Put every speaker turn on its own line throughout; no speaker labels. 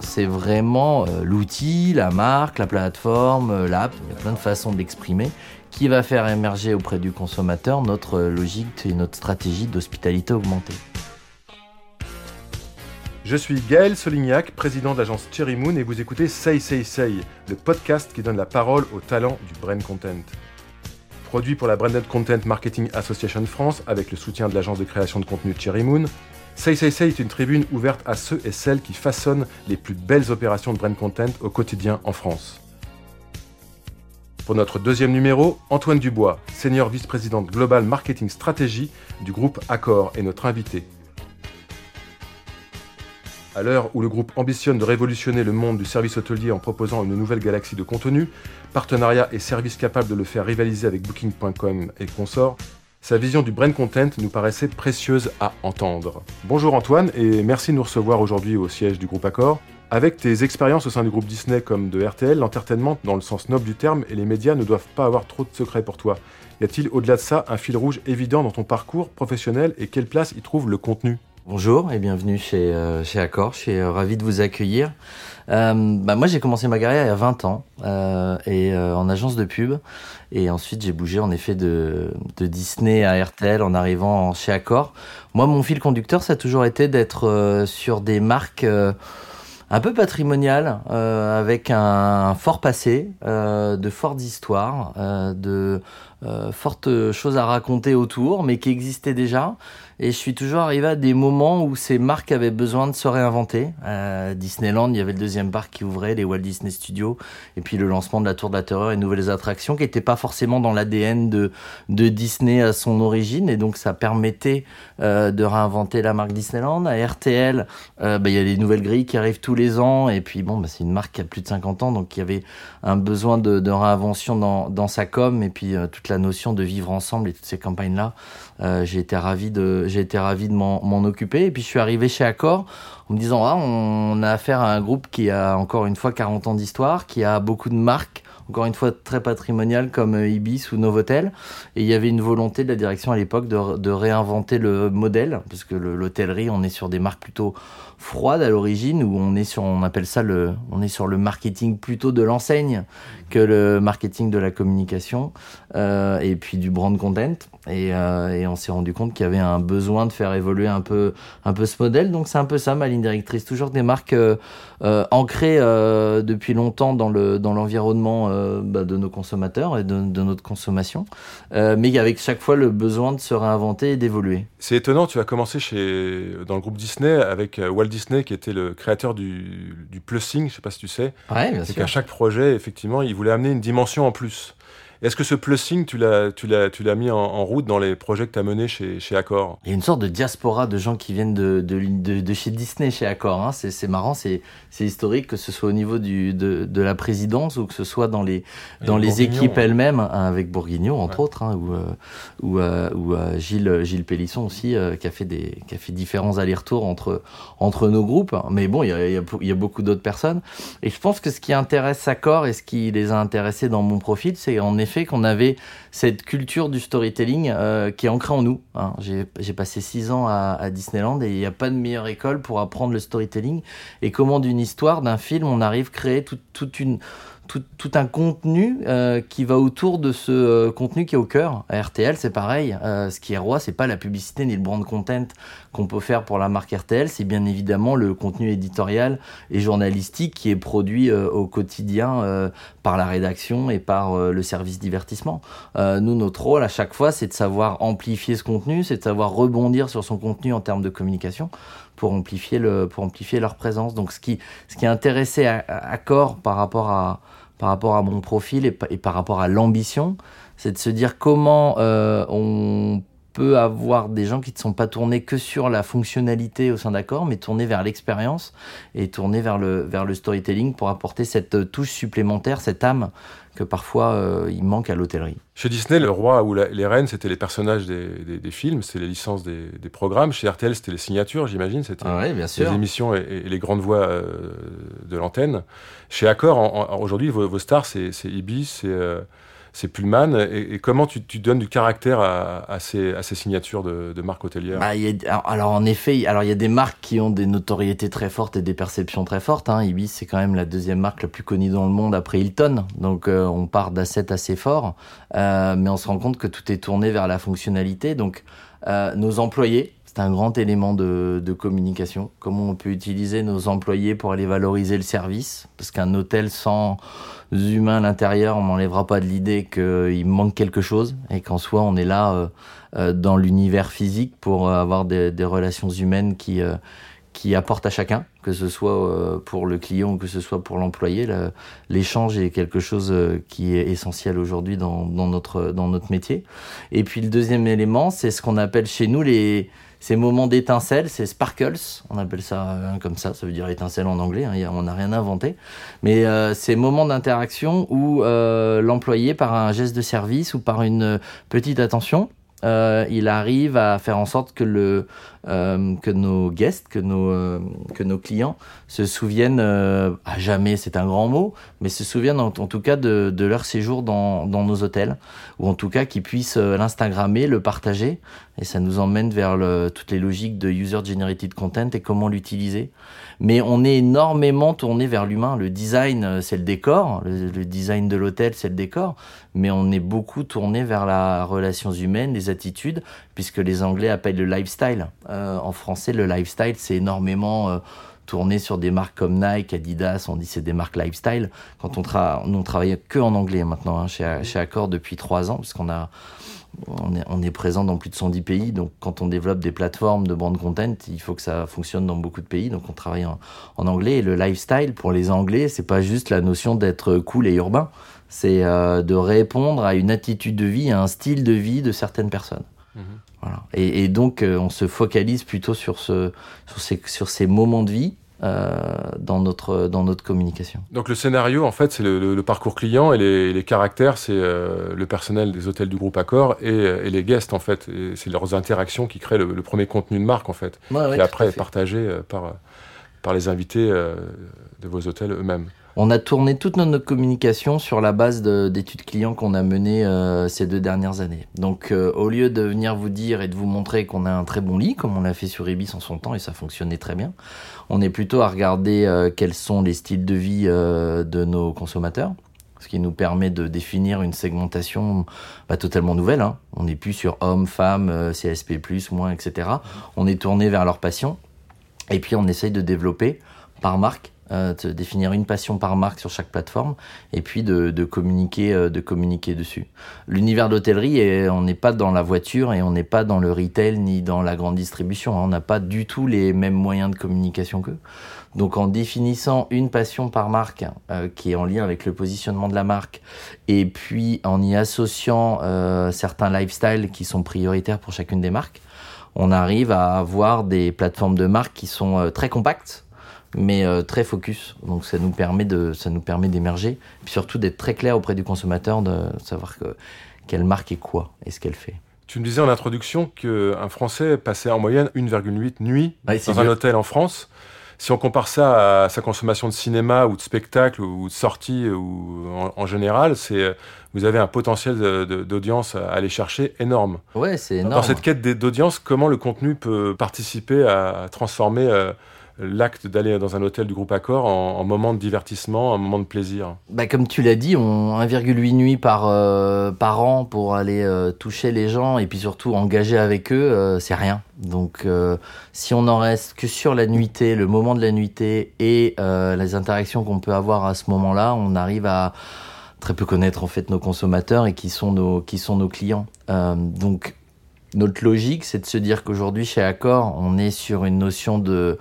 C'est vraiment euh, l'outil, la marque, la plateforme, euh, l'app, il y a plein de façons de l'exprimer, qui va faire émerger auprès du consommateur notre logique et notre stratégie d'hospitalité augmentée.
Je suis Gaël Solignac, président de l'agence Cherry Moon et vous écoutez Say Say Say, le podcast qui donne la parole aux talents du brand content. Produit pour la Branded Content Marketing Association France avec le soutien de l'agence de création de contenu Cherry Moon, Say Say Say est une tribune ouverte à ceux et celles qui façonnent les plus belles opérations de brand content au quotidien en France. Pour notre deuxième numéro, Antoine Dubois, senior vice-président Global Marketing Stratégie du groupe Accor, est notre invité. À l'heure où le groupe ambitionne de révolutionner le monde du service hôtelier en proposant une nouvelle galaxie de contenu, partenariats et services capables de le faire rivaliser avec Booking.com et consorts, sa vision du brand content nous paraissait précieuse à entendre. Bonjour Antoine et merci de nous recevoir aujourd'hui au siège du groupe Accor. Avec tes expériences au sein du groupe Disney comme de RTL, l'entertainment dans le sens noble du terme et les médias ne doivent pas avoir trop de secrets pour toi. Y a-t-il au-delà de ça un fil rouge évident dans ton parcours professionnel et quelle place y trouve le contenu?
Bonjour et bienvenue chez, euh, Accor, je suis euh, ravi de vous accueillir. Euh, bah moi j'ai commencé ma carrière il y a 20 ans euh, et en agence de pub et ensuite j'ai bougé en effet de, de, Disney à RTL en arrivant chez Accor. Moi mon fil conducteur ça a toujours été d'être sur des marques un peu patrimoniales avec un fort passé, de fortes histoires, de fortes choses à raconter autour mais qui existaient déjà et je suis toujours arrivé à des moments où ces marques avaient besoin de se réinventer. Disneyland, il y avait le deuxième parc qui ouvrait, les Walt Disney Studios, et puis le lancement de la Tour de la Terreur et nouvelles attractions qui n'étaient pas forcément dans l'ADN de, Disney à son origine. Et donc ça permettait euh, de réinventer la marque Disneyland. À RTL, euh, bah, il y a des nouvelles grilles qui arrivent tous les Et puis bon, bah, c'est une marque qui a plus de 50 ans, donc il y avait un besoin de, réinvention dans, dans sa com. Et puis euh, toute la notion de vivre ensemble et toutes ces campagnes-là, euh, j'ai été ravi de j'ai été ravi de m'en occuper. Et puis je suis arrivé chez Accor en me disant ah, on a affaire à un groupe qui a encore une fois 40 ans d'histoire, qui a beaucoup de marques, encore une fois très patrimoniales comme euh, Ibis ou Novotel. Et il y avait une volonté de la direction à l'époque de, réinventer le modèle, parce que l'hôtellerie, on est sur des marques plutôt froides à l'origine, où on est sur, on appelle ça le, on est sur le marketing plutôt de l'enseigne que le marketing de la communication euh, et puis du brand content. Et, euh, et on s'est rendu compte qu'il y avait un besoin de faire évoluer un peu, un peu ce modèle. Donc c'est un peu ça ma ligne directrice, toujours des marques ancrées depuis longtemps dans le dans l'environnement euh, bah, de nos consommateurs et de, de notre consommation, euh, mais avec chaque fois le besoin de se réinventer et d'évoluer.
C'est étonnant, tu as commencé chez dans le groupe Disney avec euh, Walt Disney qui était le créateur du, du plussing, je sais pas si tu sais.
Ouais, bien
et
sûr.
chaque projet, effectivement, il voulait amener une dimension en plus. Est-ce que ce plussing, tu l'as, tu l'as, tu l'as mis en, en, route dans les projets que tu as menés chez, chez Accor?
Il y a une sorte de diaspora de gens qui viennent de, de, de, de chez Disney, chez Accor. Hein. C'est, c'est marrant, c'est, c'est historique, que ce soit au niveau du, de, de la présidence ou que ce soit dans les, dans les équipes elles-mêmes, hein, avec Bourguignon, entre ouais. autres, hein, ou, euh, ou, euh, ou euh, Gilles, Gilles Pélisson aussi, qui, a fait des, qui a fait différents allers-retours entre, entre nos groupes. Mais bon, il y a, y a, y a beaucoup d'autres personnes. Et je pense que ce qui intéresse Accor et ce qui les a intéressés dans mon profil, c'est en effet qu'on avait cette culture du storytelling euh, qui est ancrée en nous. Hein. J'ai passé six ans à, Disneyland et il n'y a pas de meilleure école pour apprendre le storytelling et comment d'une histoire, d'un film, on arrive à créer toute tout une tout, tout, un contenu euh, qui va autour de ce euh, contenu qui est au cœur. À RTL, c'est pareil. Euh, ce qui est roi, c'est pas la publicité ni le brand content qu'on peut faire pour la marque RTL, c'est bien évidemment le contenu éditorial et journalistique qui est produit euh, au quotidien euh, par la rédaction et par le service divertissement. nous, notre rôle à chaque fois, c'est de savoir amplifier ce contenu, c'est de savoir rebondir sur son contenu en termes de communication pour amplifier le pour amplifier leur présence. Donc ce qui ce qui est intéressé à, à par rapport à par rapport à mon profil et, et par rapport à l'ambition, c'est de se dire comment euh, on avoir des gens qui ne sont pas tournés que sur la fonctionnalité au sein d'accord, mais tournés vers l'expérience et tournés vers le, vers le storytelling pour apporter cette touche supplémentaire, cette âme que parfois euh, il manque à l'hôtellerie.
Chez Disney, le roi ou la, les reines, c'était les personnages des, des, des films, c'était les licences des, des, programmes. Chez RTL, c'était les signatures, j'imagine, c'était
ah ouais,
les émissions et, et, les grandes voix euh, de l'antenne. Chez Accor, aujourd'hui, vos, vos, stars, c'est Ibis, c'est... Euh, c'est Pullman. Et, comment tu, donnes du caractère à, ces, signatures de, marques hôtelières
bah, Alors en effet, alors il y a des marques qui ont des notoriétés très fortes et des perceptions très fortes. Hein. Ibis, c'est quand même la deuxième marque la plus connue dans le monde après Hilton. Donc euh, on part d'assets assez forts, euh, mais on se rend compte que tout est tourné vers la fonctionnalité. Donc euh, nos employés, c'est un grand élément de, de, communication. Comment on peut utiliser nos employés pour aller valoriser le service? Parce qu'un hôtel sans humains à l'intérieur, on m'enlèvera pas de l'idée qu'il manque quelque chose et qu'en soi, on est là euh, euh, dans l'univers physique pour avoir des, des relations humaines qui euh, qui apportent à chacun, que ce soit pour le client ou que ce soit pour l'employé. L'échange est quelque chose qui est essentiel aujourd'hui dans, dans, notre, dans notre métier. Et puis le deuxième élément, c'est ce qu'on appelle chez nous les, ces moments d'étincelle, c'est sparkles, on appelle ça hein, comme ça, ça veut dire étincelle en anglais, hein, on n'a rien inventé. Mais euh, ces moments d'interaction où euh, l'employé, par un geste de service ou par une petite attention, euh, il arrive à faire en sorte que le euh, que nos guests, que nos euh, que nos clients se souviennent à jamais, c'est un grand mot, mais se souviennent en, tout cas de, de, leur séjour dans, dans nos hôtels, ou en tout cas qu'ils puissent l'instagrammer, le partager, et ça nous emmène vers toutes les logiques de user generated content et comment l'utiliser. Mais on est énormément tourné vers l'humain. Le design, c'est le décor, le, le design de l'hôtel, c'est le décor, mais on est beaucoup tourné vers la relation humaine, les attitudes, puisque les Anglais appellent le lifestyle. Euh, en français, le lifestyle, c'est énormément euh, tourné sur des marques comme Nike, Adidas, on dit c'est des marques lifestyle. Quand on, tra on travaille que en anglais maintenant hein, chez, chez Accor depuis trois ans, parce qu'on a on est, présent dans plus de 110 pays, donc quand on développe des plateformes de brand content, il faut que ça fonctionne dans beaucoup de pays, donc on travaille en, anglais. Et le lifestyle, pour les Anglais, c'est pas juste la notion d'être cool et urbain, c'est euh, de répondre à une attitude de vie, à un style de vie de certaines personnes. Mhm. Voilà. Et, et, donc, euh, on se focalise plutôt sur, ce, sur, ces, sur ces moments de vie euh, dans, notre, dans notre communication.
Donc le scénario, en fait, c'est le, le, parcours client et les, les caractères, c'est euh, le personnel des hôtels du groupe Accor et, et les guests, en fait. C'est leurs interactions qui créent le, le, premier contenu de marque, en fait, ouais, ouais, qui après est partagé par, par les invités de vos hôtels eux-mêmes.
On a tourné toute notre communication sur la base d'études clients qu'on a menées euh, ces deux dernières années. Donc euh, au lieu de venir vous dire et de vous montrer qu'on a un très bon lit, comme on l'a fait sur Ibis en son temps et ça fonctionnait très bien, on est plutôt à regarder euh, quels sont les styles de vie de nos consommateurs ce qui nous permet de définir une segmentation bah, totalement nouvelle. Hein. On n'est plus sur hommes, femmes, CSP+, moins, etc. On est tourné vers leur passion. Et puis on essaye de développer par marque euh, de définir une passion par marque sur chaque plateforme et puis de, communiquer euh, de communiquer dessus. L'univers d'hôtellerie, on n'est pas dans la voiture et on n'est pas dans le retail ni dans la grande distribution. Hein. On n'a pas du tout les mêmes moyens de communication qu'eux. Donc en définissant une passion par marque euh, qui est en lien avec le positionnement de la marque et puis en y associant euh, certains lifestyles qui sont prioritaires pour chacune des marques, on arrive à avoir des plateformes de marque qui sont très compactes mais euh, très focus. Donc ça nous permet de, ça nous permet d'émerger, puis surtout d'être très clair auprès du consommateur, de savoir que, quelle marque est quoi et ce qu'elle fait.
Tu me disais en introduction qu'un Français passait en moyenne 1,8 nuits dans un hôtel en France. Si on compare ça à sa consommation de cinéma ou de spectacle ou de sortie ou en, général, c'est vous avez un potentiel d'audience à aller chercher énorme.
Ouais, c'est énorme.
Dans cette quête d'audience, comment le contenu peut participer à transformer euh, l'acte d'aller dans un hôtel du groupe Accor en, moment de divertissement, un moment de plaisir
bah, Comme tu l'as dit, on 1,8 nuits par, euh, par an pour aller euh, toucher les gens et puis surtout engager avec eux, euh, c'est rien. Donc si on en reste que sur la nuitée, le moment de la nuitée et les interactions qu'on peut avoir à ce moment-là, on arrive à très peu connaître en fait nos consommateurs et qui sont nos, qui sont nos clients. donc notre logique, c'est de se dire qu'aujourd'hui, chez Accor, on est sur une notion de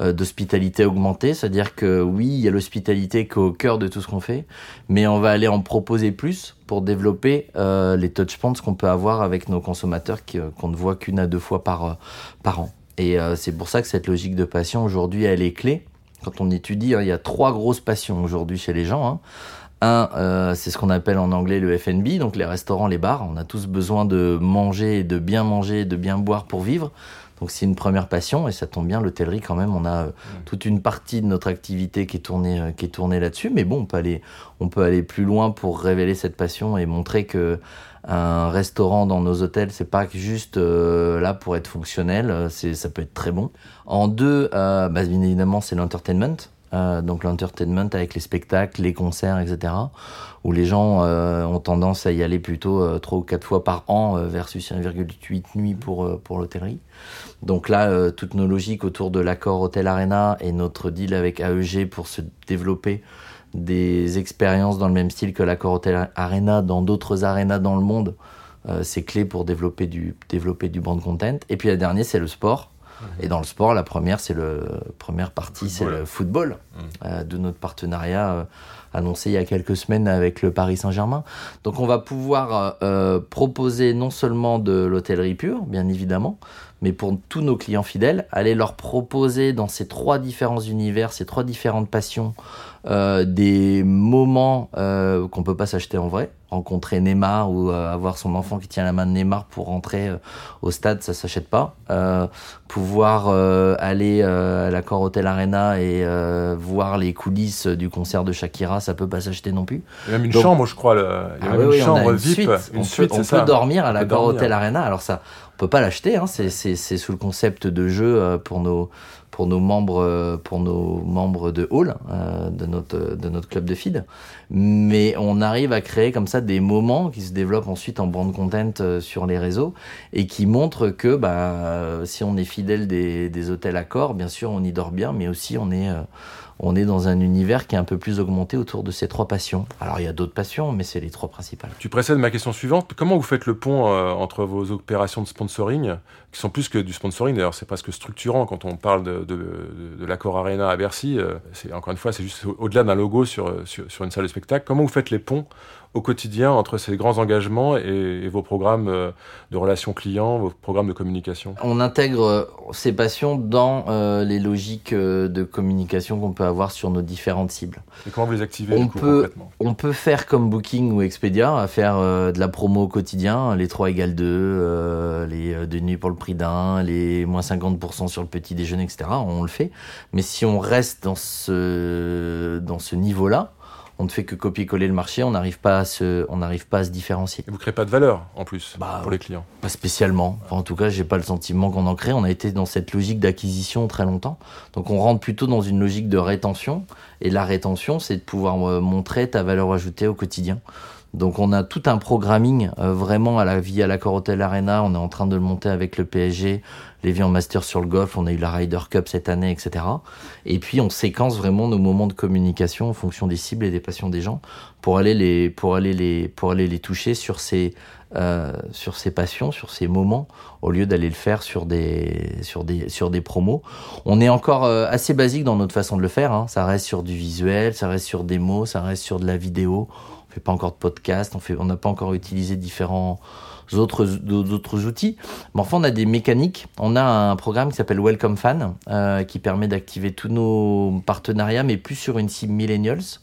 euh, d'hospitalité augmentée, c'est-à-dire que oui, il y a l'hospitalité qui est au cœur de tout ce qu'on fait, mais on va aller en proposer plus pour développer euh, les touchpoints qu'on peut avoir avec nos consommateurs euh, qu'on ne voit qu'une à deux fois par, par an. Et c'est pour ça que cette logique de passion, aujourd'hui, elle est clé. Quand on étudie, hein, il y a trois grosses passions aujourd'hui chez les gens. Hein. Un, euh, c'est ce qu'on appelle en anglais le F&B, donc les restaurants, les bars. On a tous besoin de manger, de bien manger, de bien boire pour vivre. Donc c'est une première passion et ça tombe bien, l'hôtellerie quand même, on a toute une partie de notre activité qui est tournée, qui est tournée là-dessus. Mais bon, on peut aller, on peut aller plus loin pour révéler cette passion et montrer que un restaurant dans nos hôtels, c'est pas juste là pour être fonctionnel, c'est ça peut être très bon. En deux, bah, bien évidemment, c'est l'entertainment. Euh, donc l'entertainment avec les spectacles, les concerts, etc. Où les gens euh, ont tendance à y aller plutôt euh, trois ou quatre fois par an versus 1,8 nuits pour, pour l'hôtellerie. Donc là, toutes nos logiques autour de l'accord Hôtel Arena et notre deal avec AEG pour se développer des expériences dans le même style que l'accord Hôtel Arena dans d'autres arénas dans le monde, c'est clé pour développer du, développer du brand content. Et puis la dernière, c'est le sport. Et dans le sport, la première, c'est le première partie, c'est le football mhm. euh, de notre partenariat euh, annoncé il y a quelques semaines avec le Paris Saint-Germain. Donc on va pouvoir euh, proposer non seulement de l'hôtellerie pure, bien évidemment, mais pour tous nos clients fidèles, aller leur proposer dans ces trois différents univers, ces trois différentes passions, euh, des moments euh, qu'on peut pas s'acheter en vrai. Rencontrer Neymar ou euh, avoir son enfant qui tient la main de Neymar pour rentrer euh, au stade, ça s'achète pas. Euh, pouvoir aller à l'accord Hotel Arena et voir les coulisses du concert de Shakira, ça peut pas s'acheter non plus.
Il y a même une chambre, je crois. Le... Il y a ah même une chambre VIP,
une suite. on peut dormir à l'accord Hotel Arena. Alors ça, on peut pas l'acheter. Hein. C'est sous le concept de jeu pour nos pour nos membres, euh, pour nos membres de hall euh, de notre de notre club de feed. Mais on arrive à créer comme ça des moments qui se développent ensuite en brand content euh, sur les réseaux et qui montrent que bah, si on est fidèle des, des hôtels Accor, bien sûr on y dort bien, mais aussi on est on est dans un univers qui est un peu plus augmenté autour de ces trois passions. Alors il y a d'autres passions, mais c'est les trois principales.
Tu précèdes ma question suivante. Comment vous faites le pont euh, entre vos opérations de sponsoring, qui sont plus que du sponsoring, d'ailleurs c'est presque structurant quand on parle de, l'accord Arena à Bercy. Euh, encore une fois, c'est juste au-delà d'un logo sur, sur, sur une salle de spectacle. Comment vous faites les ponts au quotidien entre ces grands engagements et, vos programmes euh, de relations clients, vos programmes de communication?
On intègre euh, ces passions dans euh, les logiques de communication qu'on peut avoir sur nos différentes cibles.
Et comment vous les activez
on peut, On peut faire comme Booking ou Expedia, à faire de la promo au quotidien, les 3 égales 2, les 2 nuits pour le prix d'un, les moins 50% sur le petit déjeuner, etc. On le fait. Mais si on reste dans ce, dans ce niveau-là, on ne fait que copier-coller le marché, on n'arrive pas à se, on n'arrive pas à se différencier.
Et vous créez pas de valeur en plus bah, pour les clients
Pas spécialement. en tout cas, j'ai pas le sentiment qu'on en crée. On a été dans cette logique d'acquisition très longtemps, donc on rentre plutôt dans une logique de rétention. Et la rétention, c'est de pouvoir euh, montrer ta valeur ajoutée au quotidien. Donc on a tout un programming euh, vraiment à la vie à l'accord Hotel Arena. On est en train de le monter avec le PSG, les Master sur le golf. On a eu la Ryder Cup cette année, etc. Et puis on séquence vraiment nos moments de communication en fonction des cibles et des passions des gens pour aller les pour aller les pour aller les toucher sur ces euh, sur passions, sur ces moments, au lieu d'aller le faire sur des sur des sur des promos. On est encore euh, assez basique dans notre façon de le faire. Hein. Ça reste sur du visuel, ça reste sur des mots, ça reste sur de la vidéo fait pas encore de podcast, on on n'a pas encore utilisé différents autres, d'autres outils. Mais enfin, on a des mécaniques. On a un programme qui s'appelle Welcome Fan, euh, qui permet d'activer tous nos partenariats, mais plus sur une cible millennials.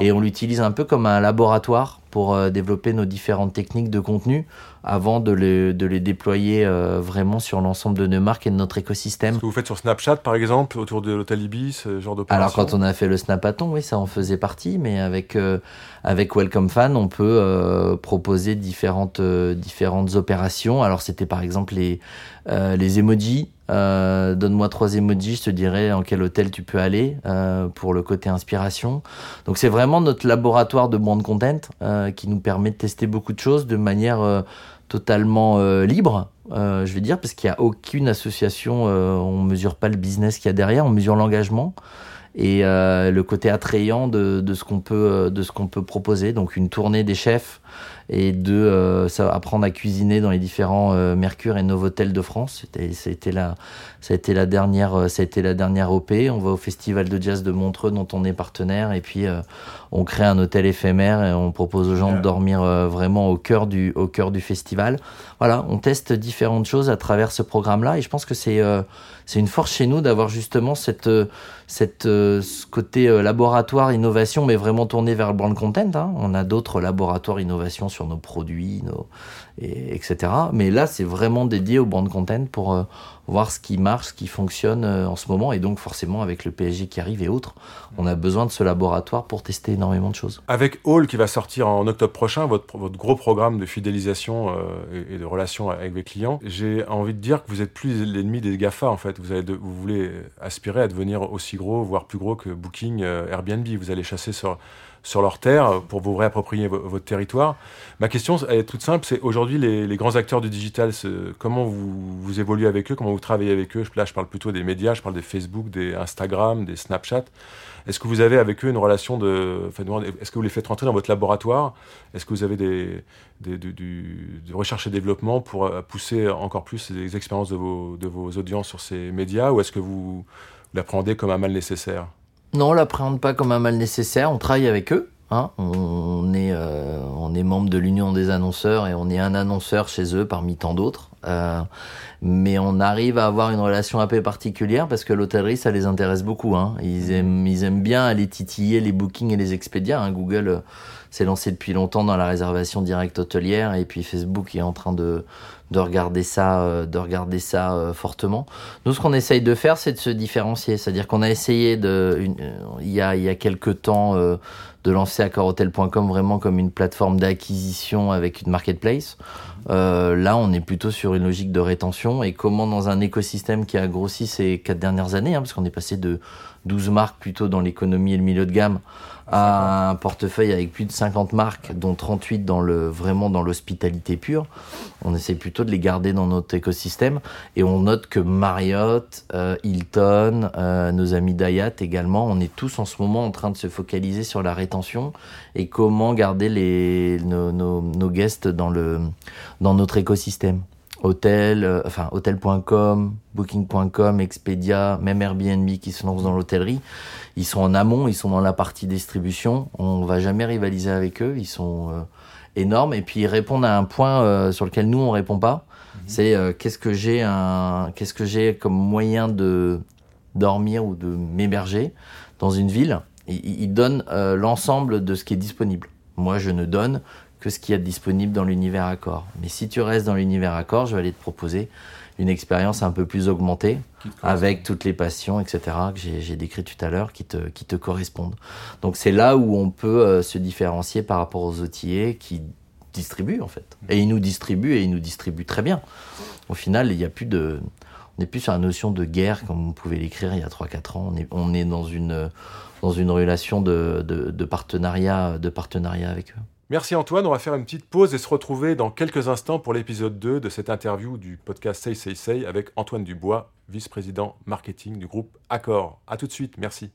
Et on l'utilise un peu comme un laboratoire pour euh, développer nos différentes techniques de contenu avant de les, de les déployer euh, vraiment sur l'ensemble de nos marques et de notre écosystème.
Ce que vous faites sur Snapchat, par exemple, autour de l'hôtel Ibis, ce genre d'opération?
Alors, quand on a fait le Snapathon, oui, ça en faisait partie, mais avec, euh, avec Welcome Fan, on peut proposer différentes, différentes opérations. Alors, c'était par exemple les, les emojis. Euh, donne-moi trois emojis, je te dirai en quel hôtel tu peux aller euh, pour le côté inspiration. Donc c'est vraiment notre laboratoire de brand content euh, qui nous permet de tester beaucoup de choses de manière totalement libre, je vais dire, parce qu'il n'y a aucune association, on mesure pas le business qu'il y a derrière, on mesure l'engagement et le côté attrayant de ce qu'on peut de ce qu'on peut proposer. Donc une tournée des chefs et de euh, apprendre à cuisiner dans les différents euh, Mercure et Novotel de France. C'était la, ça a été la dernière, euh, ça a été la dernière OP. On va au festival de jazz de Montreux dont on est partenaire et puis on crée un hôtel éphémère et on propose aux gens de dormir vraiment au cœur du, au cœur du festival. Voilà, on teste différentes choses à travers ce programme-là et je pense que c'est c'est une force chez nous d'avoir justement cette, cette, ce côté laboratoire innovation, mais vraiment tourné vers le brand content. Hein. On a d'autres laboratoires innovation sur nos produits, nos, et, etc. Mais là, c'est vraiment dédié au brand content pour voir ce qui marche, ce qui fonctionne euh, en ce moment. Et donc, forcément, avec le PSG qui arrive et autres, on a besoin de ce laboratoire pour tester énormément de choses.
Avec Hall qui va sortir en octobre prochain, votre, gros programme de fidélisation euh, et, de relation avec les clients, j'ai envie de dire que vous êtes plus l'ennemi des GAFA en fait. Vous, voulez aspirer à devenir aussi gros, voire plus gros que Booking, euh, Airbnb. Vous allez chasser sur sur leur terre pour vous réapproprier votre territoire. Ma question est toute simple, c'est aujourd'hui les, grands acteurs du digital, comment vous, évoluez avec eux, comment vous travaillez avec eux? Là, je parle plutôt des médias, je parle des Facebook, des Instagram, des Snapchat. Est-ce que vous avez avec eux une relation de... Est-ce que vous les faites rentrer dans votre laboratoire? Est-ce que vous avez des, des, et développement pour euh, pousser encore plus les expériences de vos, de vos audiences sur ces médias Ou est-ce que vous l'appréhendez comme un mal nécessaire?
Non, on l'appréhende pas comme un mal nécessaire. On travaille avec eux. Hein. On, est, euh, on est membre de l'Union des annonceurs et on est un annonceur chez eux parmi tant d'autres. Euh, mais on arrive à avoir une relation un peu particulière parce que l'hôtellerie, ça les intéresse beaucoup. Hein. Ils, aiment, ils aiment bien aller titiller les bookings et les expédients. Hein. Google euh, s'est lancé depuis longtemps dans la réservation directe hôtelière et puis Facebook est en train de, de regarder ça, euh, de regarder ça fortement. Nous, ce qu'on essaye de faire, c'est de se différencier. C'est-à-dire qu'on a essayé de, il y a, il y a quelques temps, de lancer accorhotel.com vraiment comme une plateforme d'acquisition avec une marketplace. là, on est plutôt sur une logique de rétention et comment dans un écosystème qui a grossi ces quatre dernières années, hein, parce qu'on est passé de 12 marques plutôt dans l'économie et le milieu de gamme à un portefeuille avec plus de 50 marques, dont 38 dans le, vraiment dans l'hospitalité pure. On essaie plutôt de les garder dans notre écosystème. Et on note que Marriott, euh, Hilton, euh, nos amis d'Ayat également, on est tous en ce moment en train de se focaliser sur la rétention et comment garder les, nos, nos, nos guests dans, le, dans notre écosystème hôtel, euh, enfin hôtel.com, booking.com, Expedia, même Airbnb qui se lance dans l'hôtellerie, ils sont en amont, ils sont dans la partie distribution. On va jamais rivaliser avec eux, ils sont euh, énormes et puis ils répondent à un point euh, sur lequel nous on répond pas. Mhm. C'est qu'est-ce que j'ai un, qu'est-ce que j'ai comme moyen de dormir ou de m'héberger dans une ville? Ils, ils donnent l'ensemble de ce qui est disponible. Moi, je ne donne que ce qu'il y a de disponible dans l'univers Accor. Mais si tu restes dans l'univers Accor, je vais aller te proposer une expérience un peu plus augmentée, avec toutes les passions, etc., que j'ai décrit tout à l'heure, qui te, qui te correspondent. Donc c'est là où on peut euh, se différencier par rapport aux outillés qui distribuent, en fait. Et ils nous distribuent, et ils nous distribuent très bien. Au final, il n'y a plus de... On n'est plus sur la notion de guerre, comme on pouvait l'écrire il y a 3-4 ans. On est, on est dans, une, dans une relation de, de, de, partenariat, de partenariat avec eux.
Merci Antoine, on va faire une petite pause et se retrouver dans quelques instants pour l'épisode 2 de cette interview du podcast Say Say Say avec Antoine Dubois, vice-président marketing du groupe Accor. A tout de suite, merci.